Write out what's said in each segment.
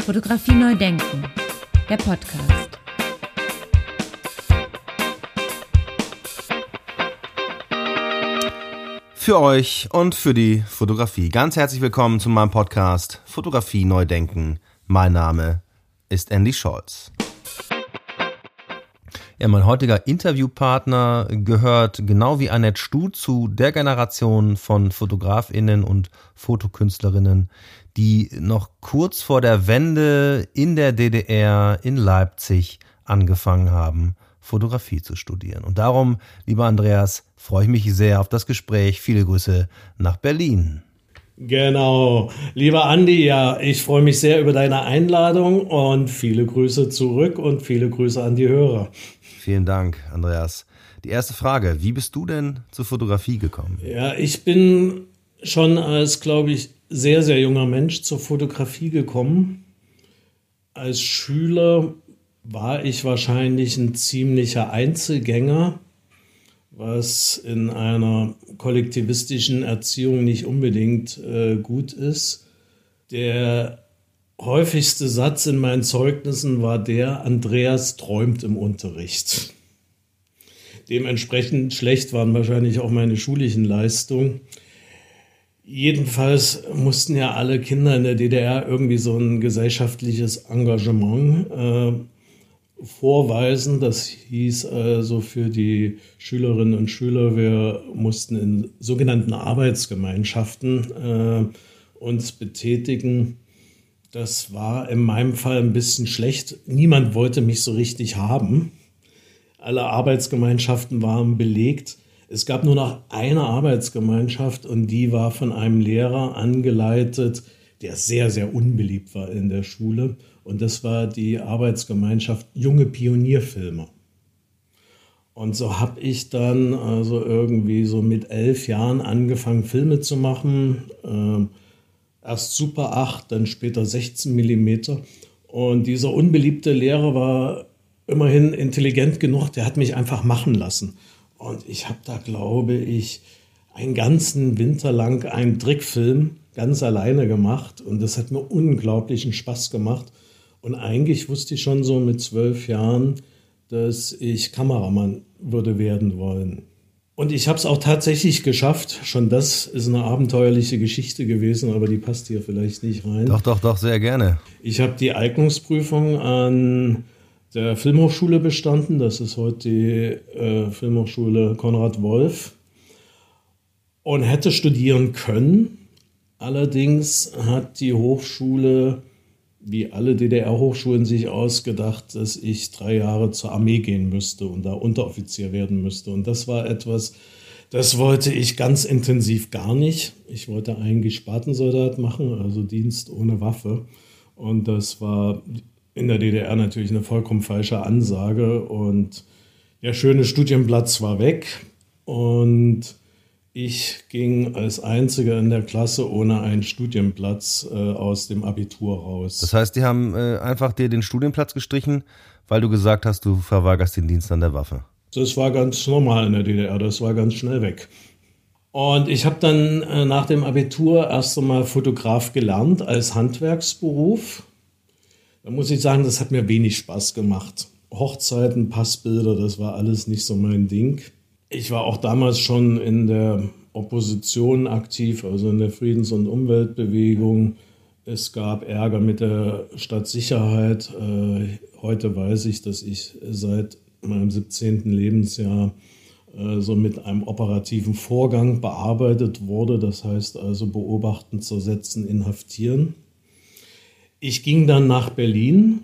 Fotografie neu denken, der Podcast. Für euch und für die Fotografie. Ganz herzlich willkommen zu meinem Podcast Fotografie neu denken. Mein Name ist Andy Scholz. Ja, mein heutiger Interviewpartner gehört genau wie Annette Stu zu der Generation von Fotografinnen und Fotokünstlerinnen, die noch kurz vor der Wende in der DDR in Leipzig angefangen haben, Fotografie zu studieren. Und darum, lieber Andreas, freue ich mich sehr auf das Gespräch. Viele Grüße nach Berlin. Genau. Lieber Andi, ja, ich freue mich sehr über deine Einladung und viele Grüße zurück und viele Grüße an die Hörer. Vielen Dank, Andreas. Die erste Frage, wie bist du denn zur Fotografie gekommen? Ja, ich bin schon als, glaube ich, sehr, sehr junger Mensch zur Fotografie gekommen. Als Schüler war ich wahrscheinlich ein ziemlicher Einzelgänger, was in einer kollektivistischen Erziehung nicht unbedingt äh, gut ist. Der häufigste Satz in meinen Zeugnissen war der, Andreas träumt im Unterricht. Dementsprechend schlecht waren wahrscheinlich auch meine schulischen Leistungen. Jedenfalls mussten ja alle Kinder in der DDR irgendwie so ein gesellschaftliches Engagement äh, vorweisen. Das hieß also für die Schülerinnen und Schüler, wir mussten in sogenannten Arbeitsgemeinschaften äh, uns betätigen. Das war in meinem Fall ein bisschen schlecht. Niemand wollte mich so richtig haben. Alle Arbeitsgemeinschaften waren belegt. Es gab nur noch eine Arbeitsgemeinschaft und die war von einem Lehrer angeleitet, der sehr, sehr unbeliebt war in der Schule. Und das war die Arbeitsgemeinschaft Junge Pionierfilmer. Und so habe ich dann also irgendwie so mit elf Jahren angefangen, Filme zu machen. Äh, erst Super 8, dann später 16 Millimeter. Und dieser unbeliebte Lehrer war immerhin intelligent genug, der hat mich einfach machen lassen. Und ich habe da, glaube ich, einen ganzen Winter lang einen Trickfilm ganz alleine gemacht. Und das hat mir unglaublichen Spaß gemacht. Und eigentlich wusste ich schon so mit zwölf Jahren, dass ich Kameramann würde werden wollen. Und ich habe es auch tatsächlich geschafft. Schon das ist eine abenteuerliche Geschichte gewesen, aber die passt hier vielleicht nicht rein. Doch, doch, doch, sehr gerne. Ich habe die Eignungsprüfung an der Filmhochschule bestanden. Das ist heute die äh, Filmhochschule Konrad Wolf. Und hätte studieren können. Allerdings hat die Hochschule, wie alle DDR-Hochschulen, sich ausgedacht, dass ich drei Jahre zur Armee gehen müsste und da Unteroffizier werden müsste. Und das war etwas, das wollte ich ganz intensiv gar nicht. Ich wollte eigentlich Spatensoldat machen, also Dienst ohne Waffe. Und das war in der DDR natürlich eine vollkommen falsche Ansage und der schöne Studienplatz war weg und ich ging als Einziger in der Klasse ohne einen Studienplatz äh, aus dem Abitur raus. Das heißt, die haben äh, einfach dir den Studienplatz gestrichen, weil du gesagt hast, du verweigerst den Dienst an der Waffe. Das war ganz normal in der DDR, das war ganz schnell weg. Und ich habe dann äh, nach dem Abitur erst einmal Fotograf gelernt als Handwerksberuf da muss ich sagen, das hat mir wenig Spaß gemacht. Hochzeiten, Passbilder, das war alles nicht so mein Ding. Ich war auch damals schon in der Opposition aktiv, also in der Friedens- und Umweltbewegung. Es gab Ärger mit der Stadtsicherheit. Äh, heute weiß ich, dass ich seit meinem 17. Lebensjahr äh, so mit einem operativen Vorgang bearbeitet wurde. Das heißt also beobachten, zersetzen, inhaftieren. Ich ging dann nach Berlin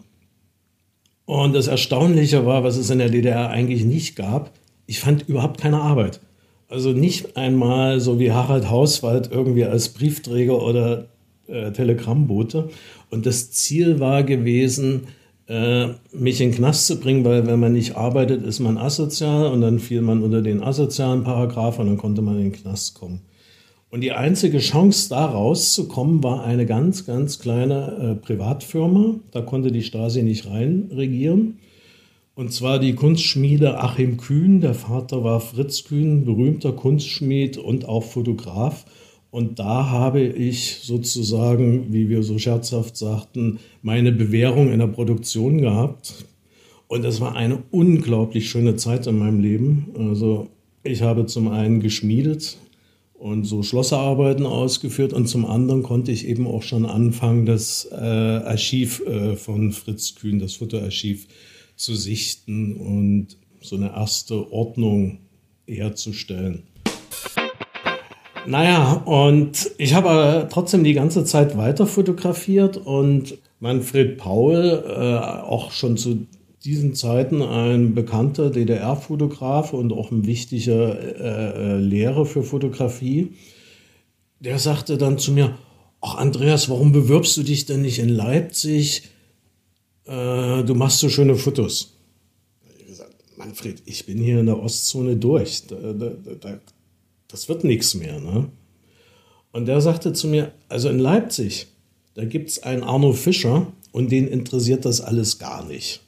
und das Erstaunliche war, was es in der DDR eigentlich nicht gab, ich fand überhaupt keine Arbeit. Also nicht einmal so wie Harald Hauswald irgendwie als Briefträger oder äh, Telegrammbote. Und das Ziel war gewesen, äh, mich in den Knast zu bringen, weil wenn man nicht arbeitet, ist man asozial und dann fiel man unter den asozialen Paragraph und dann konnte man in den Knast kommen. Und die einzige Chance, da rauszukommen, war eine ganz, ganz kleine äh, Privatfirma. Da konnte die Stasi nicht rein regieren. Und zwar die Kunstschmiede Achim Kühn. Der Vater war Fritz Kühn, berühmter Kunstschmied und auch Fotograf. Und da habe ich sozusagen, wie wir so scherzhaft sagten, meine Bewährung in der Produktion gehabt. Und es war eine unglaublich schöne Zeit in meinem Leben. Also ich habe zum einen geschmiedet und so Schlosserarbeiten ausgeführt und zum anderen konnte ich eben auch schon anfangen, das äh, Archiv äh, von Fritz Kühn, das Fotoarchiv, zu sichten und so eine erste Ordnung herzustellen. Naja, und ich habe trotzdem die ganze Zeit weiter fotografiert und Manfred Paul, äh, auch schon zu diesen Zeiten ein bekannter DDR-Fotograf und auch ein wichtiger äh, äh, Lehrer für Fotografie, der sagte dann zu mir, ach Andreas, warum bewirbst du dich denn nicht in Leipzig? Äh, du machst so schöne Fotos. Ich gesagt, Manfred, ich bin hier in der Ostzone durch. Da, da, da, das wird nichts mehr. Ne? Und der sagte zu mir, also in Leipzig, da gibt es einen Arno Fischer und den interessiert das alles gar nicht.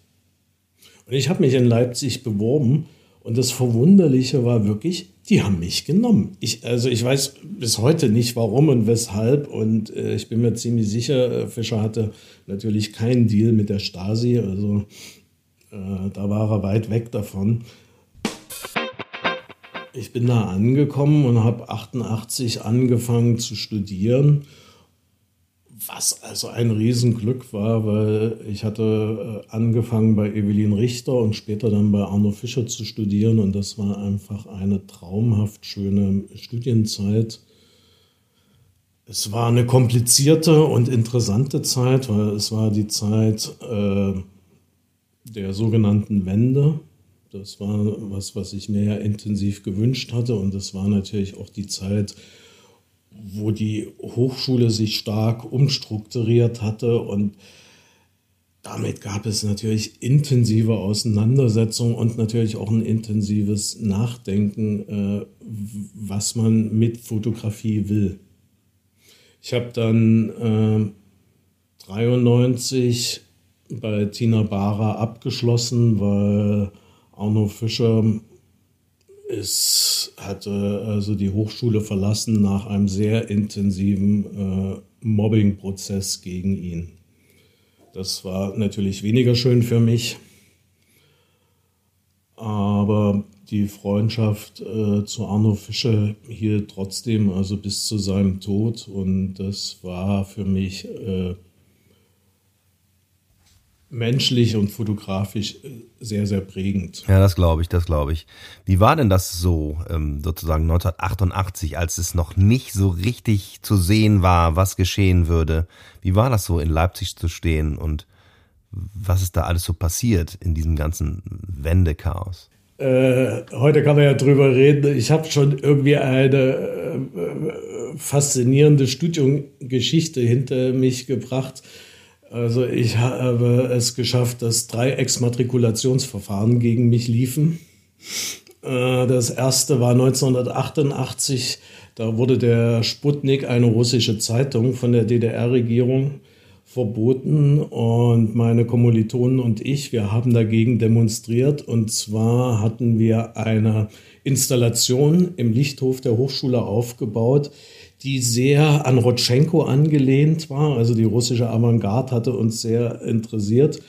Und ich habe mich in Leipzig beworben und das Verwunderliche war wirklich, die haben mich genommen. Ich, also ich weiß bis heute nicht warum und weshalb und äh, ich bin mir ziemlich sicher, äh, Fischer hatte natürlich keinen Deal mit der Stasi, also äh, da war er weit weg davon. Ich bin da angekommen und habe 88 angefangen zu studieren, was also ein Riesenglück war, weil ich hatte äh, angefangen bei Evelyn Richter und später dann bei Arno Fischer zu studieren und das war einfach eine traumhaft schöne Studienzeit. Es war eine komplizierte und interessante Zeit, weil es war die Zeit äh, der sogenannten Wende. Das war was, was ich mir ja intensiv gewünscht hatte. Und es war natürlich auch die Zeit, wo die Hochschule sich stark umstrukturiert hatte. Und damit gab es natürlich intensive Auseinandersetzungen und natürlich auch ein intensives Nachdenken, äh, was man mit Fotografie will. Ich habe dann äh, 93 bei Tina Bara abgeschlossen, weil Arno Fischer ist, hatte also die Hochschule verlassen nach einem sehr intensiven äh, Mobbing-Prozess gegen ihn. Das war natürlich weniger schön für mich, aber die Freundschaft äh, zu Arno Fischer hielt trotzdem also bis zu seinem Tod und das war für mich äh, menschlich und fotografisch äh, sehr, sehr prägend. Ja, das glaube ich, das glaube ich. Wie war denn das so, ähm, sozusagen 1988, als es noch nicht so richtig zu sehen war, was geschehen würde? Wie war das so, in Leipzig zu stehen und was ist da alles so passiert in diesem ganzen Wendechaos? Äh, heute kann man ja drüber reden. Ich habe schon irgendwie eine äh, faszinierende Studiumgeschichte hinter mich gebracht also ich habe es geschafft, dass drei Exmatrikulationsverfahren gegen mich liefen. Äh, das erste war 1988. Da wurde der Sputnik, eine russische Zeitung von der DDR-Regierung, verboten und meine Kommilitonen und ich, wir haben dagegen demonstriert und zwar hatten wir eine Installation im Lichthof der Hochschule aufgebaut, die sehr an Rotschenko angelehnt war. Also die russische Avantgarde hatte uns sehr interessiert.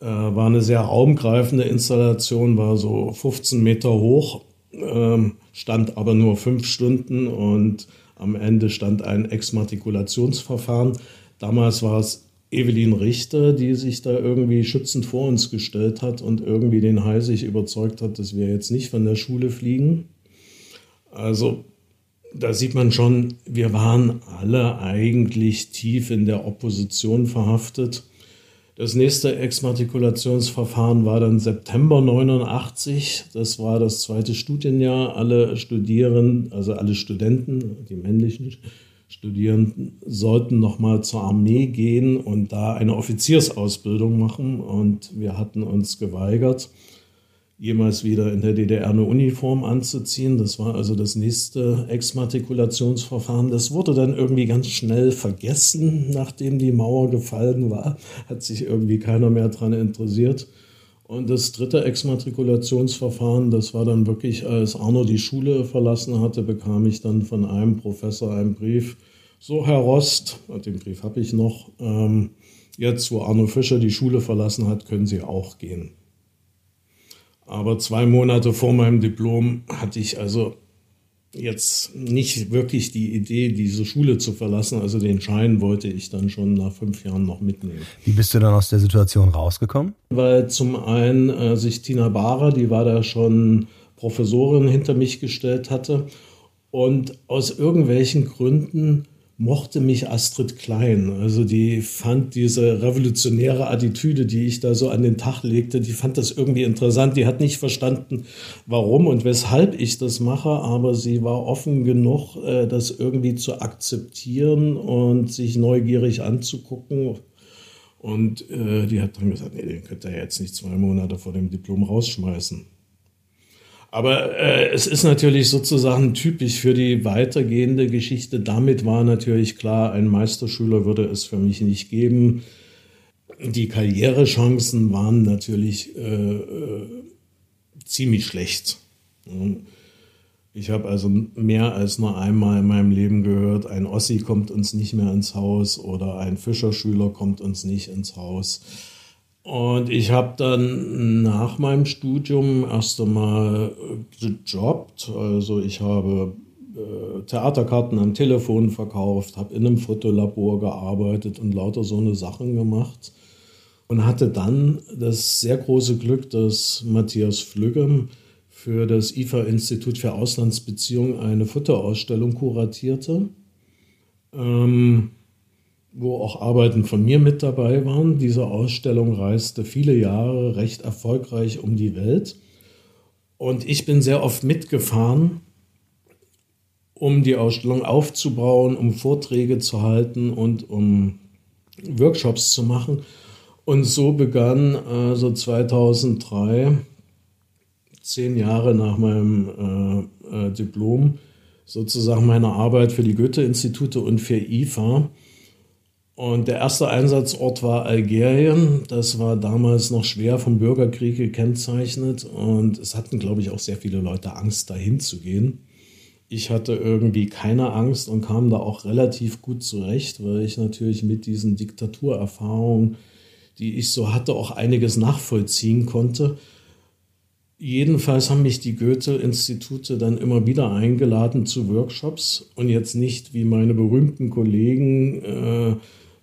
Äh, war eine sehr raumgreifende Installation, war so 15 Meter hoch, äh, stand aber nur fünf Stunden und am Ende stand ein Exmatrikulationsverfahren. Damals war es Evelyn Richter, die sich da irgendwie schützend vor uns gestellt hat und irgendwie den Heisig überzeugt hat, dass wir jetzt nicht von der Schule fliegen. Also da sieht man schon, wir waren alle eigentlich tief in der Opposition verhaftet. Das nächste Exmatrikulationsverfahren war dann September 89. Das war das zweite Studienjahr. Alle Studierenden, also alle Studenten, die männlichen Studierenden, sollten nochmal zur Armee gehen und da eine Offiziersausbildung machen. Und wir hatten uns geweigert jemals wieder in der DDR eine Uniform anzuziehen. Das war also das nächste Exmatrikulationsverfahren. Das wurde dann irgendwie ganz schnell vergessen, nachdem die Mauer gefallen war. Hat sich irgendwie keiner mehr daran interessiert. Und das dritte Exmatrikulationsverfahren, das war dann wirklich, als Arno die Schule verlassen hatte, bekam ich dann von einem Professor einen Brief. So, Herr Rost, den Brief habe ich noch, ähm, jetzt wo Arno Fischer die Schule verlassen hat, können Sie auch gehen. Aber zwei Monate vor meinem Diplom hatte ich also jetzt nicht wirklich die Idee, diese Schule zu verlassen. Also den Schein wollte ich dann schon nach fünf Jahren noch mitnehmen. Wie bist du dann aus der Situation rausgekommen? Weil zum einen äh, sich Tina Bahrer, die war da schon Professorin, hinter mich gestellt hatte. Und aus irgendwelchen Gründen mochte mich Astrid Klein. Also die fand diese revolutionäre Attitüde, die ich da so an den Tag legte, die fand das irgendwie interessant. Die hat nicht verstanden, warum und weshalb ich das mache, aber sie war offen genug, äh, das irgendwie zu akzeptieren und sich neugierig anzugucken. Und äh, die hat dann gesagt, nee, den könnt ihr jetzt nicht zwei Monate vor dem Diplom rausschmeißen. Aber äh, es ist natürlich sozusagen typisch für die weitergehende Geschichte. Damit war natürlich klar, ein Meisterschüler würde es für mich nicht geben. Die Karrierechancen waren natürlich äh, äh, ziemlich schlecht. Ich habe also mehr als nur einmal in meinem Leben gehört, ein Ossi kommt uns nicht mehr ins Haus oder ein Fischerschüler kommt uns nicht ins Haus. Und ich habe dann nach meinem Studium erst einmal gejobbt. Also ich habe äh, Theaterkarten am Telefon verkauft, habe in einem Fotolabor gearbeitet und lauter so eine Sachen gemacht. Und hatte dann das sehr große Glück, dass Matthias Flügge für das IFA-Institut für Auslandsbeziehungen eine Fotoausstellung kuratierte. Ähm, wo auch Arbeiten von mir mit dabei waren. Diese Ausstellung reiste viele Jahre recht erfolgreich um die Welt. Und ich bin sehr oft mitgefahren, um die Ausstellung aufzubauen, um Vorträge zu halten und um Workshops zu machen. Und so begann also 2003, zehn Jahre nach meinem äh, äh, Diplom, sozusagen meine Arbeit für die Goethe-Institute und für IFA und der erste Einsatzort war Algerien. Das war damals noch schwer vom Bürgerkrieg gekennzeichnet. Und es hatten, glaube ich, auch sehr viele Leute Angst, dahin zu gehen. Ich hatte irgendwie keine Angst und kam da auch relativ gut zurecht, weil ich natürlich mit diesen Diktaturerfahrungen, die ich so hatte, auch einiges nachvollziehen konnte. Jedenfalls haben mich die Goethe-Institute dann immer wieder eingeladen zu Workshops und jetzt nicht wie meine berühmten Kollegen äh,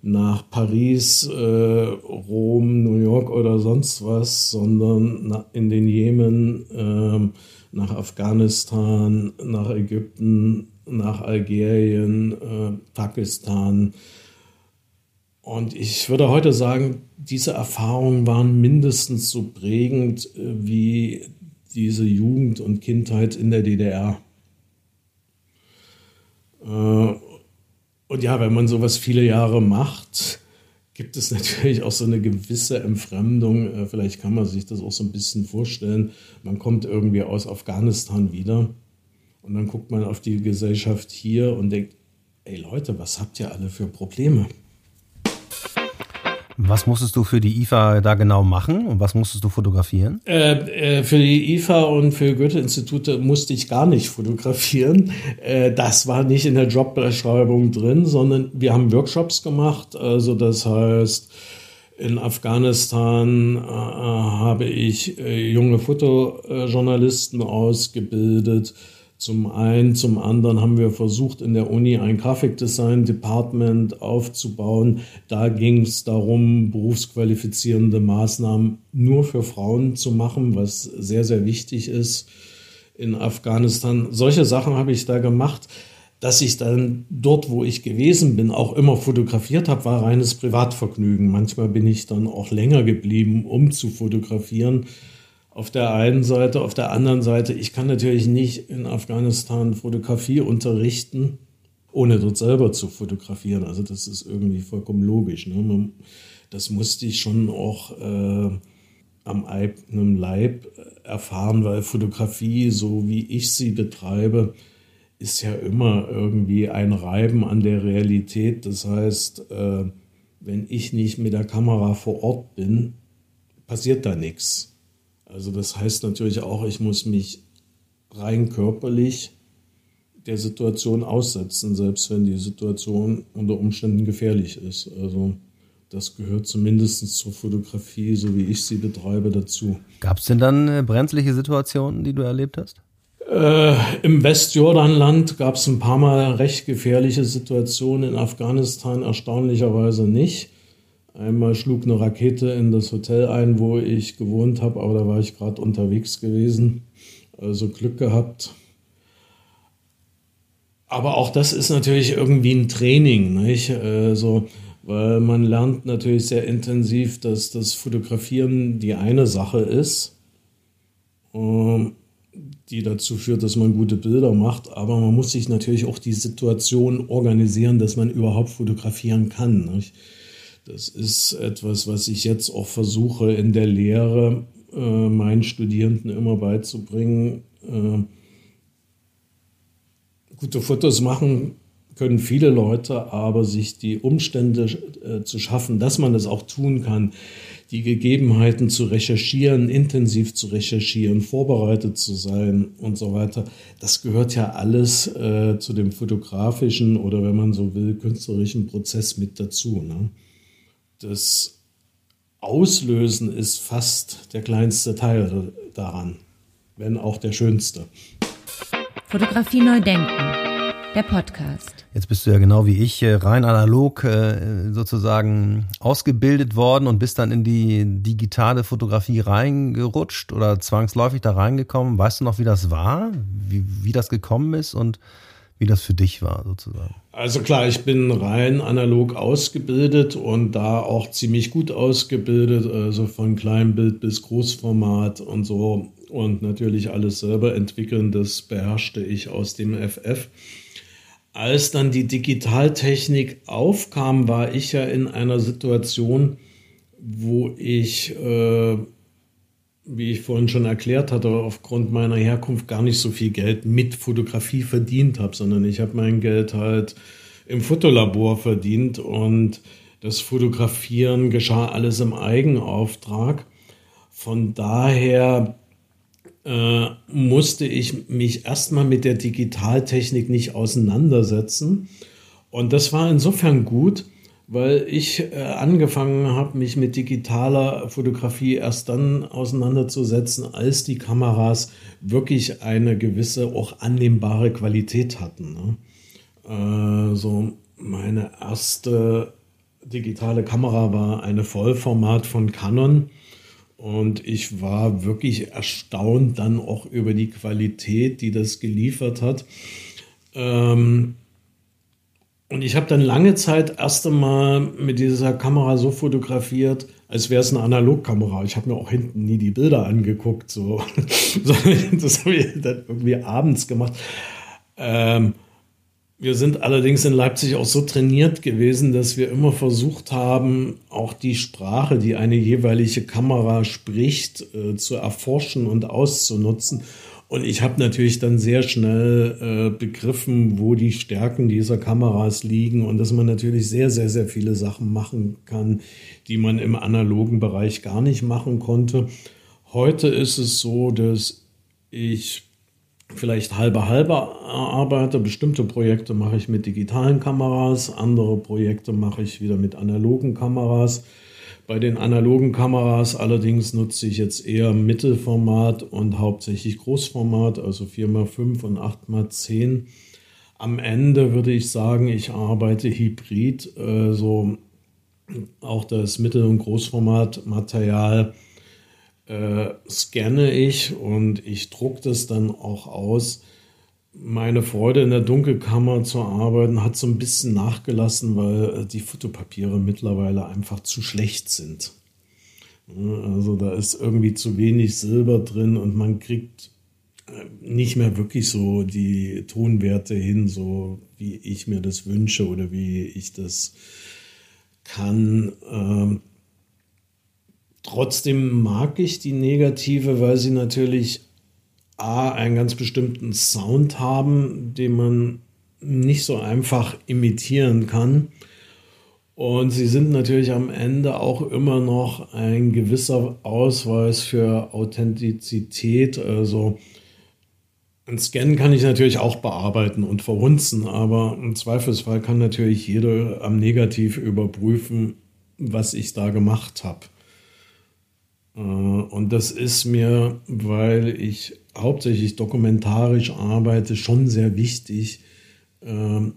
nach Paris, äh, Rom, New York oder sonst was, sondern in den Jemen, äh, nach Afghanistan, nach Ägypten, nach Algerien, äh, Pakistan. Und ich würde heute sagen, diese Erfahrungen waren mindestens so prägend äh, wie diese Jugend und Kindheit in der DDR. Und ja, wenn man sowas viele Jahre macht, gibt es natürlich auch so eine gewisse Entfremdung. Äh, vielleicht kann man sich das auch so ein bisschen vorstellen. Man kommt irgendwie aus Afghanistan wieder und dann guckt man auf die Gesellschaft hier und denkt, ey Leute, was habt ihr alle für Probleme? Was musstest du für die IFA da genau machen und was musstest du fotografieren? Äh, äh, für die IFA und für Goethe-Institute musste ich gar nicht fotografieren. Äh, das war nicht in der Jobbeschreibung drin, sondern wir haben Workshops gemacht. Also das heißt, in Afghanistan äh, habe ich äh, junge Fotojournalisten ausgebildet zum einen, zum anderen haben wir versucht, in der Uni ein Grafikdesign-Department aufzubauen. Da ging es darum, berufsqualifizierende Maßnahmen nur für Frauen zu machen, was sehr, sehr wichtig ist in Afghanistan. Solche Sachen habe ich da gemacht. Dass ich dann dort, wo ich gewesen bin, auch immer fotografiert habe, war reines Privatvergnügen. Manchmal bin ich dann auch länger geblieben, um zu fotografieren auf der einen Seite. Auf der anderen Seite, ich kann natürlich nicht in Afghanistan Fotografie unterrichten, ohne dort selber zu fotografieren. Also das ist irgendwie vollkommen logisch. Ne? Das musste ich schon auch äh, am eigenen Leib erfahren, weil Fotografie, so wie ich sie betreibe, ist ja immer irgendwie ein Reiben an der Realität. Das heißt, äh, wenn ich nicht mit der Kamera vor Ort bin, passiert da nichts. Also das heißt natürlich auch, ich muss mich rein körperlich der Situation aussetzen, selbst wenn die Situation unter Umständen gefährlich ist. Also das gehört zumindest zur Fotografie, so wie ich sie betreibe, dazu. Gab es denn dann äh, brenzliche Situationen, die du erlebt hast? Äh, Im Westjordanland gab es ein paar Mal recht gefährliche Situationen, in Afghanistan erstaunlicherweise nicht. Einmal schlug eine Rakete in das Hotel ein, wo ich gewohnt habe, aber da war ich gerade unterwegs gewesen. Also Glück gehabt. Aber auch das ist natürlich irgendwie ein Training, nicht? Also, weil man lernt natürlich sehr intensiv, dass das Fotografieren die eine Sache ist, ähm, die dazu führt, dass man gute Bilder macht. Aber man muss sich natürlich auch die Situation organisieren, dass man überhaupt fotografieren kann. Nicht? Das ist etwas, was ich jetzt auch versuche in der Lehre äh, meinen Studierenden immer beizubringen. Äh, gute Fotos machen können viele Leute, aber sich die Umstände äh, zu schaffen, dass man das auch tun kann, die Gegebenheiten zu recherchieren, intensiv zu recherchieren, vorbereitet zu sein und so weiter, das gehört ja alles äh, zu dem fotografischen oder wenn man so will, künstlerischen Prozess mit dazu. Ne? Das Auslösen ist fast der kleinste Teil daran, wenn auch der schönste. Fotografie neu denken, der Podcast. Jetzt bist du ja genau wie ich äh, rein analog äh, sozusagen ausgebildet worden und bist dann in die digitale Fotografie reingerutscht oder zwangsläufig da reingekommen. Weißt du noch, wie das war, wie, wie das gekommen ist und wie das für dich war sozusagen. Also klar, ich bin rein analog ausgebildet und da auch ziemlich gut ausgebildet, also von Kleinbild bis Großformat und so und natürlich alles selber entwickeln, das beherrschte ich aus dem FF. Als dann die Digitaltechnik aufkam, war ich ja in einer Situation, wo ich äh, wie ich vorhin schon erklärt hatte, aufgrund meiner Herkunft gar nicht so viel Geld mit Fotografie verdient habe, sondern ich habe mein Geld halt im Fotolabor verdient und das Fotografieren geschah alles im Eigenauftrag. Von daher äh, musste ich mich erstmal mit der Digitaltechnik nicht auseinandersetzen. Und das war insofern gut, weil ich äh, angefangen habe, mich mit digitaler Fotografie erst dann auseinanderzusetzen, als die Kameras wirklich eine gewisse, auch annehmbare Qualität hatten. Ne? Äh, so meine erste digitale Kamera war eine Vollformat von Canon. Und ich war wirklich erstaunt dann auch über die Qualität, die das geliefert hat. Ähm, und ich habe dann lange Zeit erst einmal mit dieser Kamera so fotografiert, als wäre es eine Analogkamera. Ich habe mir auch hinten nie die Bilder angeguckt, so. das habe ich dann irgendwie abends gemacht. Ähm, wir sind allerdings in Leipzig auch so trainiert gewesen, dass wir immer versucht haben, auch die Sprache, die eine jeweilige Kamera spricht, äh, zu erforschen und auszunutzen. Und ich habe natürlich dann sehr schnell äh, begriffen, wo die Stärken dieser Kameras liegen und dass man natürlich sehr, sehr, sehr viele Sachen machen kann, die man im analogen Bereich gar nicht machen konnte. Heute ist es so, dass ich vielleicht halbe halbe arbeite. Bestimmte Projekte mache ich mit digitalen Kameras, andere Projekte mache ich wieder mit analogen Kameras. Bei den analogen Kameras allerdings nutze ich jetzt eher Mittelformat und hauptsächlich Großformat, also 4x5 und 8x10. Am Ende würde ich sagen, ich arbeite hybrid, äh, so auch das Mittel- und Großformatmaterial äh, scanne ich und ich drucke das dann auch aus meine Freude in der Dunkelkammer zu arbeiten hat so ein bisschen nachgelassen, weil äh, die Fotopapiere mittlerweile einfach zu schlecht sind. Also da ist irgendwie zu wenig Silber drin und man kriegt äh, nicht mehr wirklich so die Tonwerte hin, so wie ich mir das wünsche oder wie ich das kann. Ähm, trotzdem mag ich die negative, weil sie natürlich A, einen ganz bestimmten Sound haben, den man nicht so einfach imitieren kann. Und sie sind natürlich am Ende auch immer noch ein gewisser Ausweis für Authentizität. Also ein Scan kann ich natürlich auch bearbeiten und verhunzen, aber im Zweifelsfall kann natürlich jeder am Negativ überprüfen, was ich da gemacht habe. Äh, und das ist mir, weil ich hauptsächlich dokumentarisch arbeite, schon sehr wichtig, ähm,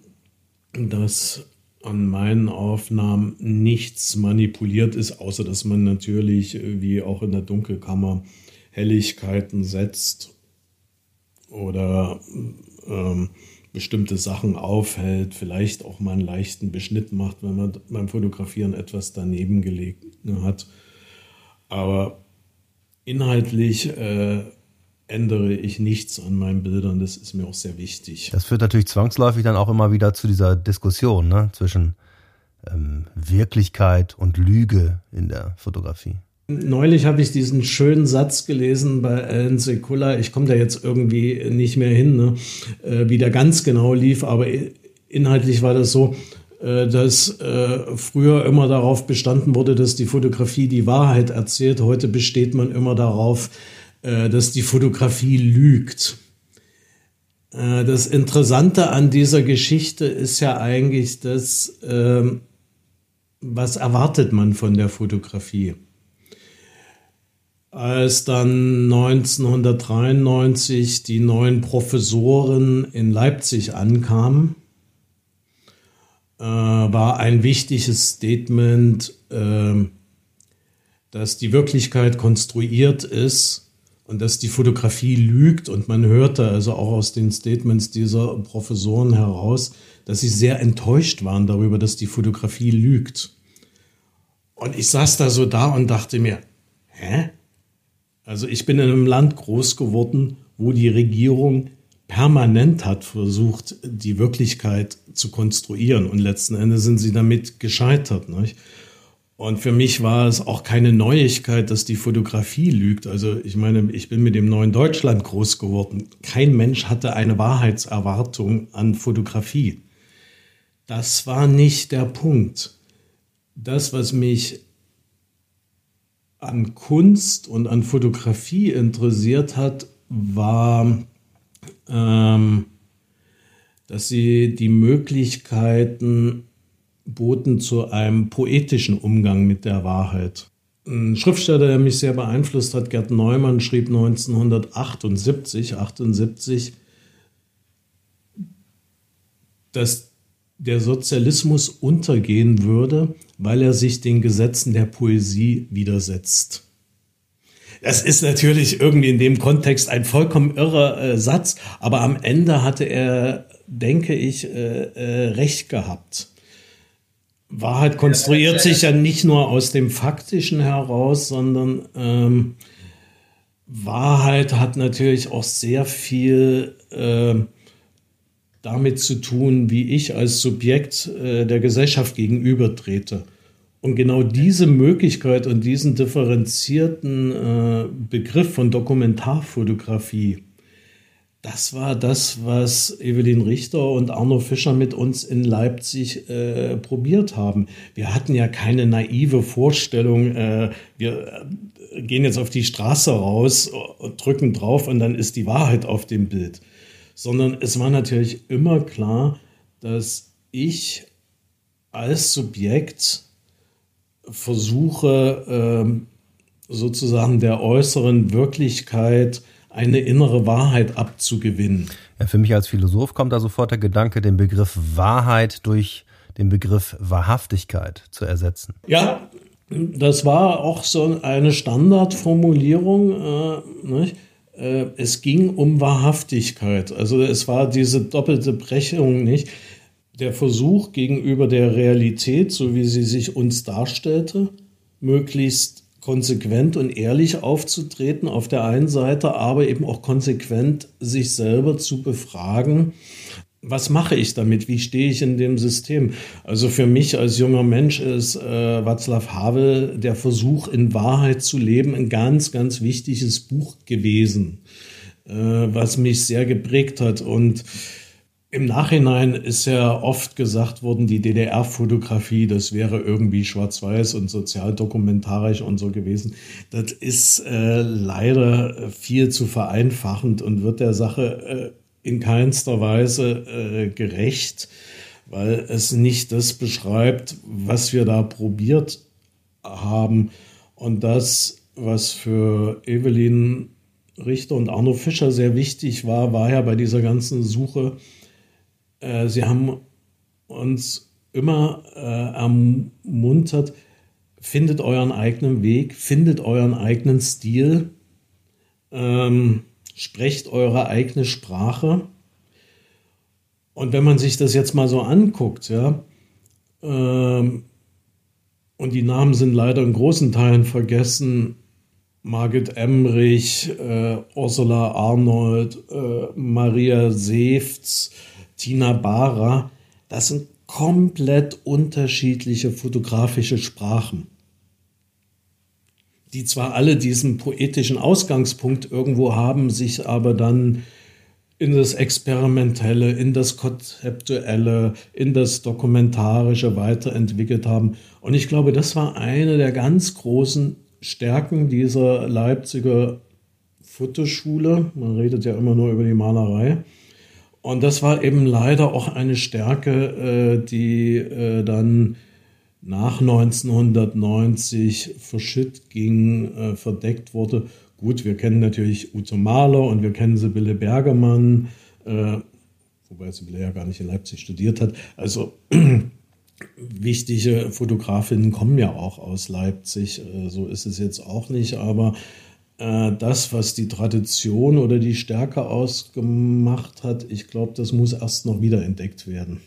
dass an meinen Aufnahmen nichts manipuliert ist, außer dass man natürlich, äh, wie auch in der Dunkelkammer, Helligkeiten setzt oder ähm, bestimmte Sachen aufhält, vielleicht auch mal einen leichten Beschnitt macht, wenn man beim Fotografieren etwas daneben gelegt hat. Aber inhaltlich äh, ändere ich nichts an meinen Bildern. Das ist mir auch sehr wichtig. Das führt natürlich zwangsläufig dann auch immer wieder zu dieser Diskussion ne? zwischen ähm, Wirklichkeit und Lüge in der Fotografie. Neulich habe ich diesen schönen Satz gelesen bei Alan Sekula. Ich komme da jetzt irgendwie nicht mehr hin, ne? äh, wie der ganz genau lief, aber inhaltlich war das so, äh, dass äh, früher immer darauf bestanden wurde, dass die Fotografie die Wahrheit erzählt. Heute besteht man immer darauf, dass die Fotografie lügt. Äh, das Interessante an dieser Geschichte ist ja eigentlich das, ähm, was erwartet man von der Fotografie? Als dann 1993 die neuen Professoren in Leipzig ankamen, äh, war ein wichtiges Statement, dass die Wirklichkeit konstruiert ist und dass die Fotografie lügt. Und man hörte also auch aus den Statements dieser Professoren heraus, dass sie sehr enttäuscht waren darüber, dass die Fotografie lügt. Und ich saß da so da und dachte mir, hä? Also ich bin in einem Land groß geworden, wo die Regierung permanent hat versucht, die Wirklichkeit zu konstruieren. Und letzten Endes sind sie damit gescheitert. Nicht? Und für mich war es auch keine Neuigkeit, dass die Fotografie lügt. Also ich meine, ich bin mit dem neuen Deutschland groß geworden. Kein Mensch hatte eine Wahrheitserwartung an Fotografie. Das war nicht der Punkt. Das, was mich an Kunst und an Fotografie interessiert hat, war, ähm, dass sie die Möglichkeiten boten zu einem poetischen Umgang mit der Wahrheit. Ein Schriftsteller, der mich sehr beeinflusst hat, Gerd Neumann, schrieb 1978, 78, dass der Sozialismus untergehen würde, weil er sich den Gesetzen der Poesie widersetzt. Das ist natürlich irgendwie in dem Kontext ein vollkommen irrer äh, Satz, aber am Ende hatte er, denke ich, äh, äh, recht gehabt. Wahrheit konstruiert sich ja nicht nur aus dem Faktischen heraus, sondern ähm, Wahrheit hat natürlich auch sehr viel äh, damit zu tun, wie ich als Subjekt äh, der Gesellschaft gegenübertrete. Und genau diese Möglichkeit und diesen differenzierten äh, Begriff von Dokumentarfotografie, das war das, was Evelyn Richter und Arno Fischer mit uns in Leipzig äh, probiert haben. Wir hatten ja keine naive Vorstellung, äh, wir äh, gehen jetzt auf die Straße raus, drücken drauf und dann ist die Wahrheit auf dem Bild. Sondern es war natürlich immer klar, dass ich als Subjekt versuche, äh, sozusagen der äußeren Wirklichkeit eine innere Wahrheit abzugewinnen. Ja, für mich als Philosoph kommt da sofort der Gedanke, den Begriff Wahrheit durch den Begriff Wahrhaftigkeit zu ersetzen. Ja, das war auch so eine Standardformulierung. Äh, äh, es ging um Wahrhaftigkeit. Also es war diese doppelte Brechung nicht. Der Versuch gegenüber der Realität, so wie sie sich uns darstellte, möglichst konsequent und ehrlich aufzutreten auf der einen Seite, aber eben auch konsequent sich selber zu befragen, was mache ich damit? Wie stehe ich in dem System? Also für mich als junger Mensch ist äh, Václav Havel der Versuch in Wahrheit zu leben ein ganz, ganz wichtiges Buch gewesen, äh, was mich sehr geprägt hat. Und Im Nachhinein ist ja oft gesagt worden, die DDR-Fotografie, das wäre irgendwie schwarz-weiß und sozialdokumentarisch und so gewesen. Das ist äh, leider viel zu vereinfachend und wird der Sache äh, in keinster Weise äh, gerecht, weil es nicht das beschreibt, was wir da probiert haben. Und das, was für Evelyn Richter und Arno Fischer sehr wichtig war, war ja bei dieser ganzen Suche, äh, sie haben uns immer äh, ermuntert, findet euren eigenen Weg, findet euren eigenen Stil, ähm, sprecht eure eigene Sprache. Und wenn man sich das jetzt mal so anguckt, ja, ähm, und die Namen sind leider in großen Teilen vergessen, Margit Emrich, äh, Ursula Arnold, äh, Maria Seefz, Tina Bara, das sind komplett unterschiedliche fotografische Sprachen, die zwar alle diesen poetischen Ausgangspunkt irgendwo haben, sich aber dann in das Experimentelle, in das Konzeptuelle, in das Dokumentarische weiterentwickelt haben. Und ich glaube, das war eine der ganz großen Stärken dieser Leipziger Fotoschule. Man redet ja immer nur über die Malerei. Und das war eben leider auch eine Stärke, äh, die äh, dann nach 1990 verschütt ging, äh, verdeckt wurde. Gut, wir kennen natürlich Ute Mahler und wir kennen Sibylle Bergemann, wobei Sibylle ja gar nicht in Leipzig studiert hat. Also wichtige Fotografinnen kommen ja auch aus Leipzig, so ist es jetzt auch nicht, aber äh, das, was die Tradition oder die Stärke ausgemacht hat, ich glaube, das muss erst noch wiederentdeckt werden.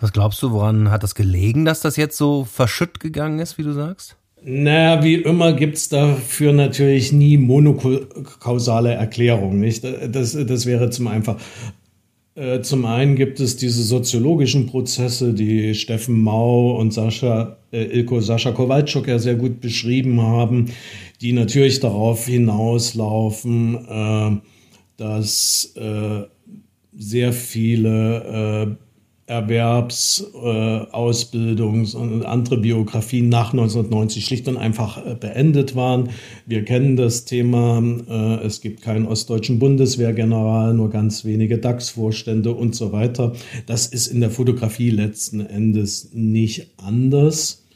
Was glaubst du, woran hat das gelegen, dass das jetzt so verschütt gegangen ist, wie du sagst? Naja, wie immer gibt es dafür natürlich nie monokausale Erklärungen. Nicht? Das, das wäre zum einfach. Äh, zum einen gibt es diese soziologischen Prozesse, die Steffen Mau und Sascha, äh, Ilko Sascha Kowalczuk ja sehr gut beschrieben haben, die natürlich darauf hinauslaufen, äh, dass äh, sehr viele äh, Erwerbs-, äh, Ausbildungs- und andere Biografien nach 1990 schlicht und einfach äh, beendet waren. Wir kennen das Thema, äh, es gibt keinen ostdeutschen Bundeswehrgeneral, nur ganz wenige DAX-Vorstände und so weiter. Das ist in der Fotografie letzten Endes nicht anders.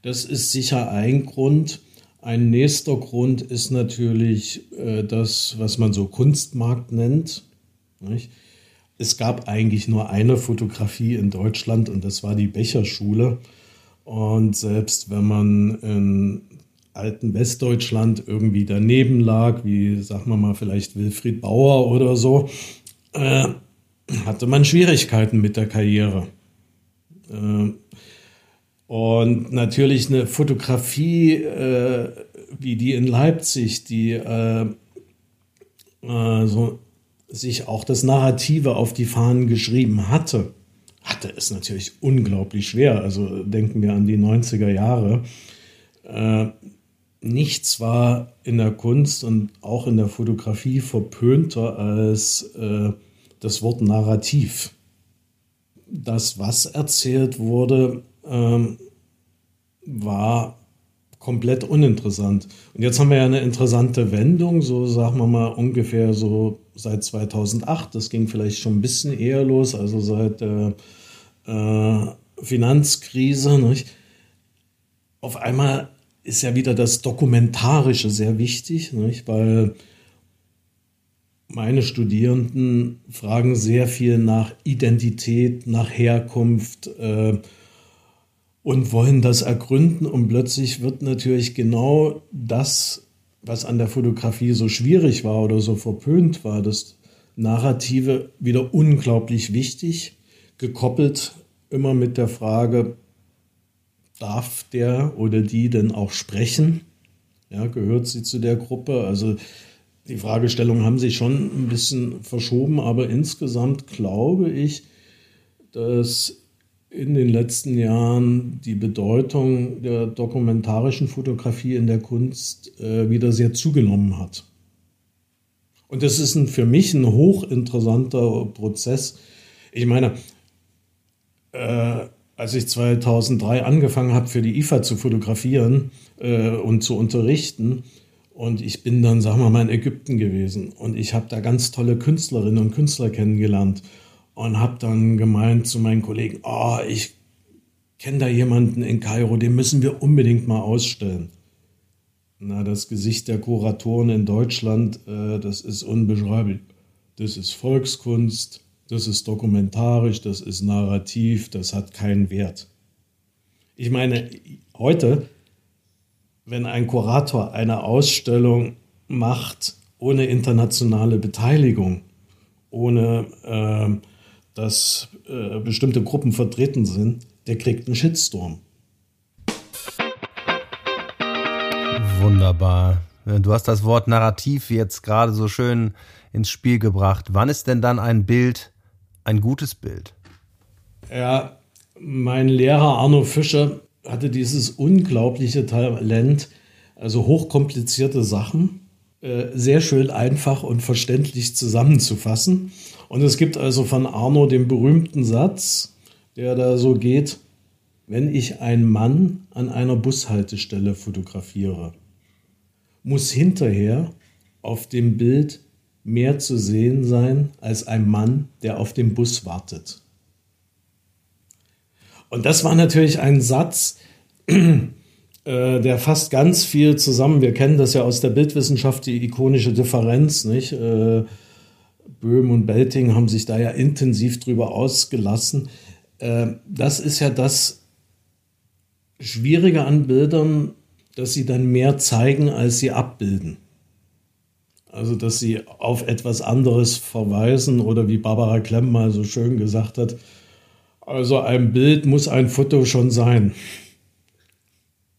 Das ist sicher ein Grund. Ein nächster Grund ist natürlich das, was man so Kunstmarkt nennt. Nicht? Es gab eigentlich nur eine Fotografie in Deutschland und das war die Becherschule. Und selbst wenn man in alten Westdeutschland irgendwie daneben lag, wie sagen wir mal vielleicht Wilfried Bauer oder so, äh, hatte man Schwierigkeiten mit der Karriere. Äh, und natürlich eine Fotografie äh, wie die in Leipzig, die äh, äh, so sich auch das Narrative auf die Fahnen geschrieben hatte, hatte es natürlich unglaublich schwer. Also denken wir an die 90er Jahre. Äh, nichts war in der Kunst und auch in der Fotografie verpönter als äh, das Wort Narrativ. Das, was erzählt wurde, äh, war komplett uninteressant. Und jetzt haben wir ja eine interessante Wendung, so sagen wir mal ungefähr so seit 2008. Das ging vielleicht schon ein bisschen eher los, also seit der äh, Finanzkrise. Nicht? Auf einmal ist ja wieder das Dokumentarische sehr wichtig, nicht? weil meine Studierenden fragen sehr viel nach Identität, nach Herkunft. Äh, und wollen das ergründen. Und plötzlich wird natürlich genau das, was an der Fotografie so schwierig war oder so verpönt war, das Narrative wieder unglaublich wichtig, gekoppelt immer mit der Frage, darf der oder die denn auch sprechen? Ja, gehört sie zu der Gruppe? Also die Fragestellungen haben sich schon ein bisschen verschoben, aber insgesamt glaube ich, dass in den letzten Jahren die Bedeutung der dokumentarischen Fotografie in der Kunst äh, wieder sehr zugenommen hat. Und das ist ein, für mich ein hochinteressanter Prozess. Ich meine, äh, als ich 2003 angefangen habe, für die IFA zu fotografieren äh, und zu unterrichten, und ich bin dann, sagen wir mal, in Ägypten gewesen und ich habe da ganz tolle Künstlerinnen und Künstler kennengelernt und habe dann gemeint zu meinen Kollegen, oh, ich kenne da jemanden in Kairo, den müssen wir unbedingt mal ausstellen. Na, das Gesicht der Kuratoren in Deutschland, äh, das ist unbeschreiblich. Das ist Volkskunst, das ist dokumentarisch, das ist narrativ, das hat keinen Wert. Ich meine, heute, wenn ein Kurator eine Ausstellung macht ohne internationale Beteiligung, ohne äh, dass äh, bestimmte Gruppen vertreten sind, der kriegt einen Shitstorm. Wunderbar. Du hast das Wort Narrativ jetzt gerade so schön ins Spiel gebracht. Wann ist denn dann ein Bild ein gutes Bild? Ja, mein Lehrer Arno Fischer hatte dieses unglaubliche Talent, also hochkomplizierte Sachen äh, sehr schön einfach und verständlich zusammenzufassen. Und es gibt also von Arno den berühmten Satz, der da so geht, wenn ich einen Mann an einer Bushaltestelle fotografiere, muss hinterher auf dem Bild mehr zu sehen sein als ein Mann, der auf dem Bus wartet. Und das war natürlich ein Satz, äh, der fasst ganz viel zusammen. Wir kennen das ja aus der Bildwissenschaft, die ikonische Differenz, nicht? Böhm und Belting haben sich da ja intensiv drüber ausgelassen. Äh, das ist ja das Schwierige an Bildern, dass sie dann mehr zeigen, als sie abbilden. Also, dass sie auf etwas anderes verweisen oder wie Barbara Klemm mal so schön gesagt hat, also ein Bild muss ein Foto schon sein.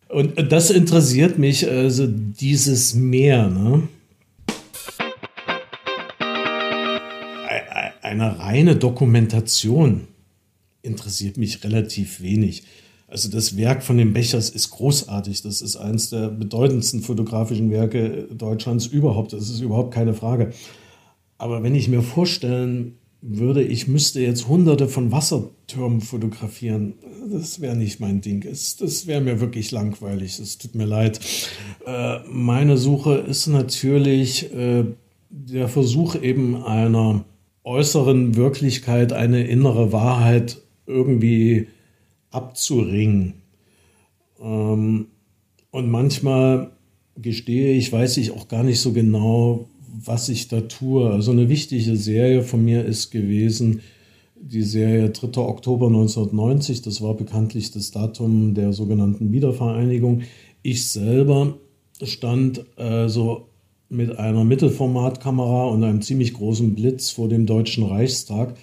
Und das interessiert mich, also dieses Mehr. Ne? Eine reine Dokumentation interessiert mich relativ wenig. Also das Werk von den Bechers ist großartig. Das ist eines der bedeutendsten fotografischen Werke Deutschlands überhaupt. Das ist überhaupt keine Frage. Aber wenn ich mir vorstellen würde, ich müsste jetzt hunderte von Wassertürmen fotografieren, das wäre nicht mein Ding. Das wäre mir wirklich langweilig. Es tut mir leid. Äh, meine Suche ist natürlich äh, der Versuch eben einer äußeren Wirklichkeit, eine innere Wahrheit irgendwie abzuringen. Ähm, und manchmal gestehe ich, weiß ich auch gar nicht so genau, was ich da tue. Also eine wichtige Serie von mir ist gewesen, die Serie 3. Oktober 1990. Das war bekanntlich das Datum der sogenannten Wiedervereinigung. Ich selber stand also mit einer Mittelformatkamera und einem ziemlich großen Blitz vor dem Deutschen Reichstag.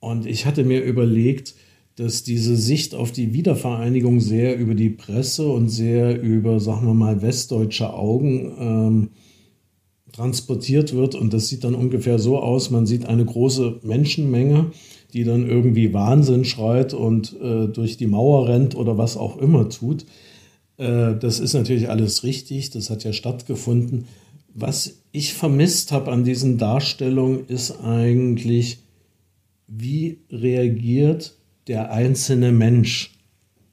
Und ich hatte mir überlegt, dass diese Sicht auf die Wiedervereinigung sehr über die Presse und sehr über, sagen wir mal, westdeutsche Augen ähm, transportiert wird. Und das sieht dann ungefähr so aus, man sieht eine große Menschenmenge, die dann irgendwie Wahnsinn schreit und äh, durch die Mauer rennt oder was auch immer tut. Äh, das ist natürlich alles richtig, das hat ja stattgefunden. Was ich vermisst habe an diesen Darstellungen ist eigentlich, wie reagiert der einzelne Mensch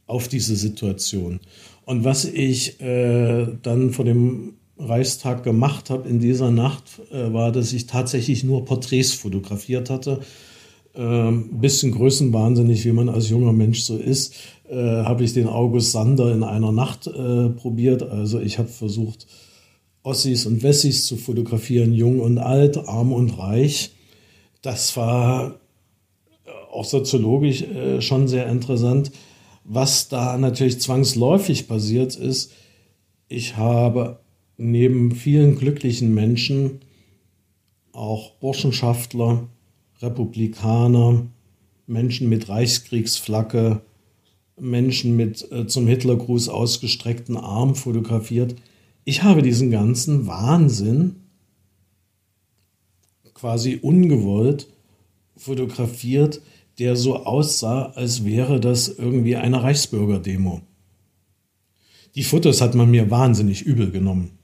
auf diese Situation. Und was ich äh, dann vor dem Reichstag gemacht habe in dieser Nacht, äh, war, dass ich tatsächlich nur Porträts fotografiert hatte. Ähm, bisschen größenwahnsinnig, wie man als junger Mensch so ist, äh, habe ich den August Sander in einer Nacht äh, probiert. Also ich habe versucht, Ossis und Wessis zu fotografieren, jung und alt, arm und reich. Das war auch soziologisch äh, schon sehr interessant. Was da natürlich zwangsläufig passiert ist, ich habe neben vielen glücklichen Menschen auch Burschenschaftler, Republikaner, Menschen mit Reichskriegsflagge, Menschen mit äh, zum Hitlergruß ausgestreckten Arm fotografiert. Ich habe diesen ganzen Wahnsinn quasi ungewollt fotografiert, der so aussah, als wäre das irgendwie eine Reichsbürgerdemo. Die Fotos hat man mir wahnsinnig übel genommen.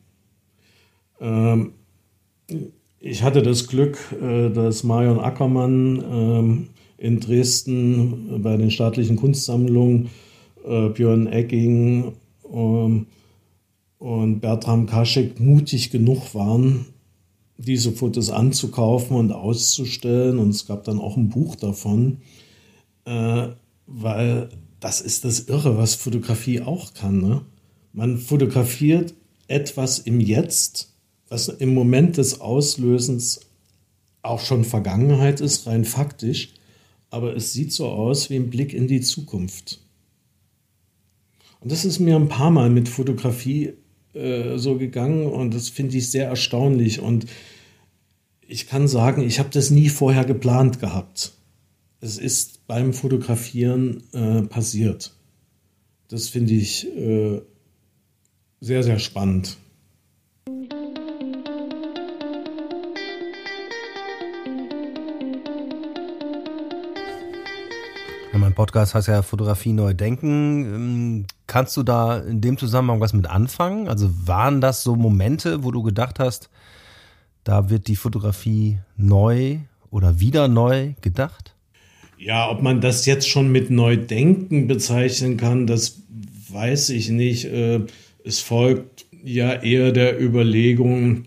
Ähm, ich hatte das Glück, äh, dass Marion Ackermann ähm, in Dresden bei den staatlichen Kunstsammlungen äh, Björn Egging ähm, und Bertram Kaschek mutig genug waren, diese Fotos anzukaufen und auszustellen. Und es gab dann auch ein Buch davon, äh, weil das ist das Irre, was Fotografie auch kann. Ne? Man fotografiert etwas im Jetzt, was im Moment des Auslösens auch schon Vergangenheit ist, rein faktisch, aber es sieht so aus wie ein Blick in die Zukunft. Und das ist mir ein paar Mal mit Fotografie äh, so gegangen und das finde ich sehr erstaunlich. Und ich kann sagen, ich habe das nie vorher geplant gehabt. Es ist beim Fotografieren äh, passiert. Das finde ich äh, sehr, sehr spannend. Mein Podcast heißt ja Fotografie neu denken. Ähm, kannst du da in dem Zusammenhang was mit anfangen? Also waren das so Momente, wo du gedacht hast, da wird die Fotografie neu oder wieder neu gedacht? Ja, ob man das jetzt schon mit Neudenken bezeichnen kann, das weiß ich nicht. Äh, es folgt ja eher der Überlegung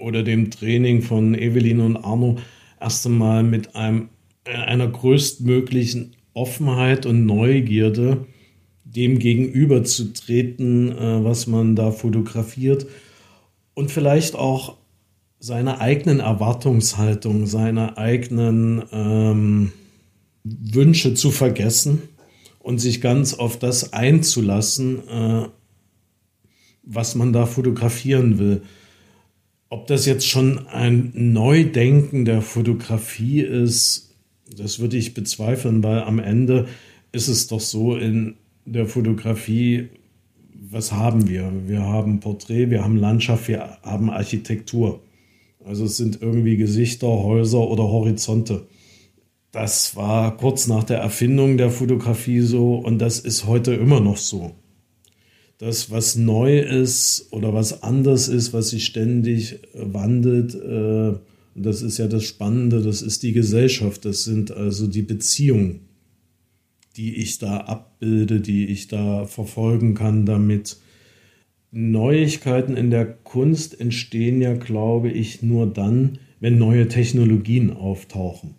oder dem Training von Evelyn und Arno erst einmal mit einem, äh, einer größtmöglichen Offenheit und Neugierde, dem gegenüberzutreten, äh, was man da fotografiert und vielleicht auch seine eigenen Erwartungshaltung, seine eigenen ähm, Wünsche zu vergessen und sich ganz auf das einzulassen, äh, was man da fotografieren will. Ob das jetzt schon ein Neudenken der Fotografie ist, das würde ich bezweifeln, weil am Ende ist es doch so in der Fotografie, was haben wir? Wir haben Porträt, wir haben Landschaft, wir haben Architektur. Also es sind irgendwie Gesichter, Häuser oder Horizonte. Das war kurz nach der Erfindung der Fotografie so und das ist heute immer noch so. Das, was neu ist oder was anders ist, was sich ständig wandelt, äh, und das ist ja das Spannende, das ist die Gesellschaft, das sind also die Beziehungen, die ich da abbilde, die ich da verfolgen kann damit. Neuigkeiten in der Kunst entstehen ja, glaube ich, nur dann, wenn neue Technologien auftauchen.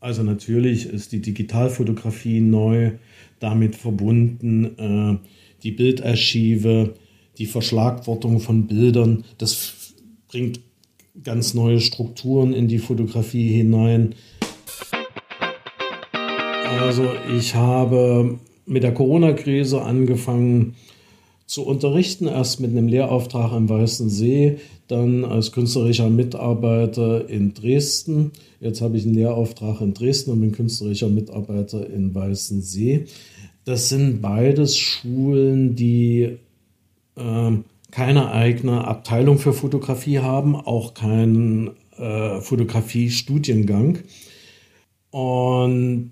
Also natürlich ist die Digitalfotografie neu, damit verbunden äh, die Bildarchive, die Verschlagwortung von Bildern. Das bringt ganz neue Strukturen in die Fotografie hinein. Also ich habe mit der Corona-Krise angefangen zu unterrichten, erst mit einem Lehrauftrag im Weißen See, dann als künstlerischer Mitarbeiter in Dresden. Jetzt habe ich einen Lehrauftrag in Dresden und bin künstlerischer Mitarbeiter in Weißen See. Das sind beides Schulen, die äh, keine eigene Abteilung für Fotografie haben, auch keinen äh, Fotografie-Studiengang. Und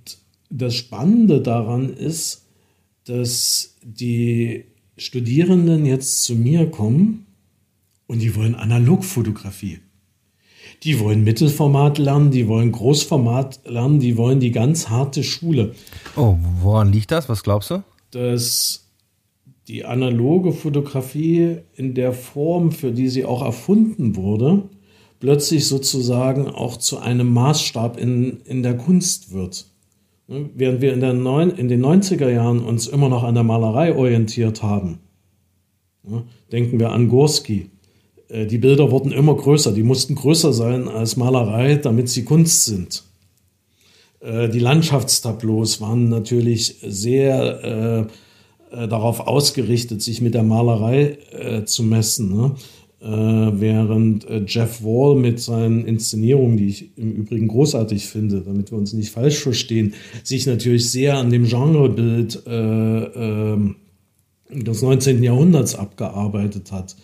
das Spannende daran ist, dass die Studierenden jetzt zu mir kommen und die wollen Analogfotografie. Die wollen Mittelformat lernen, die wollen Großformat lernen, die wollen die ganz harte Schule. Oh, woran liegt das? Was glaubst du? Das die analoge Fotografie in der Form, für die sie auch erfunden wurde, plötzlich sozusagen auch zu einem Maßstab in, in der Kunst wird. Ne, während wir in, der neun, in den 90er Jahren uns immer noch an der Malerei orientiert haben, ne, denken wir an Gorski. Äh, die Bilder wurden immer größer, die mussten größer sein als Malerei, damit sie Kunst sind. Äh, die Landschaftstableaus waren natürlich sehr äh, äh, darauf ausgerichtet, sich mit der Malerei äh, zu messen. Ne? Äh, während äh, Jeff Wall mit seinen Inszenierungen, die ich im Übrigen großartig finde, damit wir uns nicht falsch verstehen, sich natürlich sehr an dem Genrebild äh, ähm, des 19. Jahrhunderts abgearbeitet hat.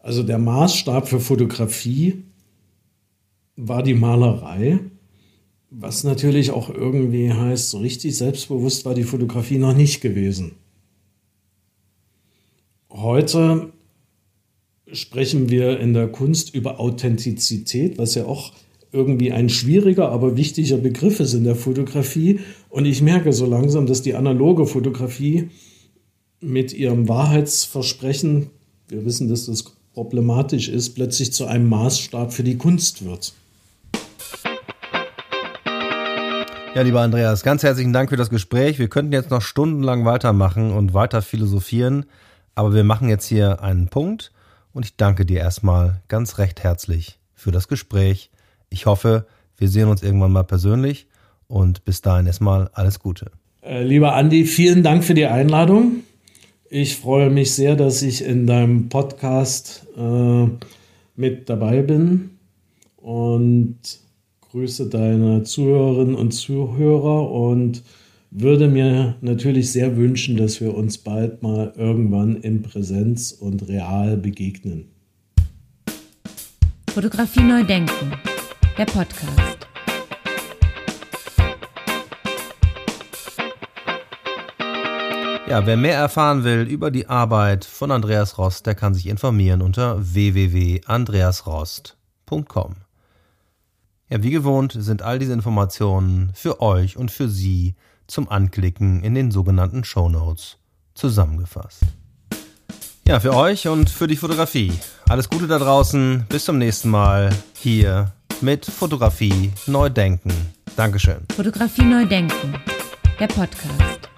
Also der Maßstab für Fotografie war die Malerei, Was natürlich auch irgendwie heißt, so richtig selbstbewusst war die Fotografie noch nicht gewesen. Heute sprechen wir in der Kunst über Authentizität, was ja auch irgendwie ein schwieriger, aber wichtiger Begriff ist in der Fotografie. Und ich merke so langsam, dass die analoge Fotografie mit ihrem Wahrheitsversprechen, wir wissen, dass das problematisch ist, plötzlich zu einem Maßstab für die Kunst wird. Ja, lieber Andreas, ganz herzlichen Dank für das Gespräch. Wir könnten jetzt noch stundenlang weitermachen und weiter philosophieren, aber wir machen jetzt hier einen Punkt und ich danke dir erstmal ganz recht herzlich für das Gespräch. Ich hoffe, wir sehen uns irgendwann mal persönlich und bis dahin erstmal alles Gute. Äh, lieber Andi, vielen Dank für die Einladung. Ich freue mich sehr, dass ich in deinem Podcast äh, mit dabei bin und grüße deine Zuhörerinnen und Zuhörer und würde mir natürlich sehr wünschen, dass wir uns bald mal irgendwann in Präsenz und real begegnen. Fotografie neu denken, der Podcast. Ja, wer mehr erfahren will über die Arbeit von Andreas Rost, der kann sich informieren unter www.andreasrost.com. Ja, wie gewohnt sind all diese Informationen für euch und für Sie zum Anklicken in den sogenannten Show Notes zusammengefasst. Ja, für euch und für die Fotografie. Alles Gute da draußen. Bis zum nächsten Mal hier mit Fotografie neu denken. Dankeschön. Fotografie neu denken, der Podcast.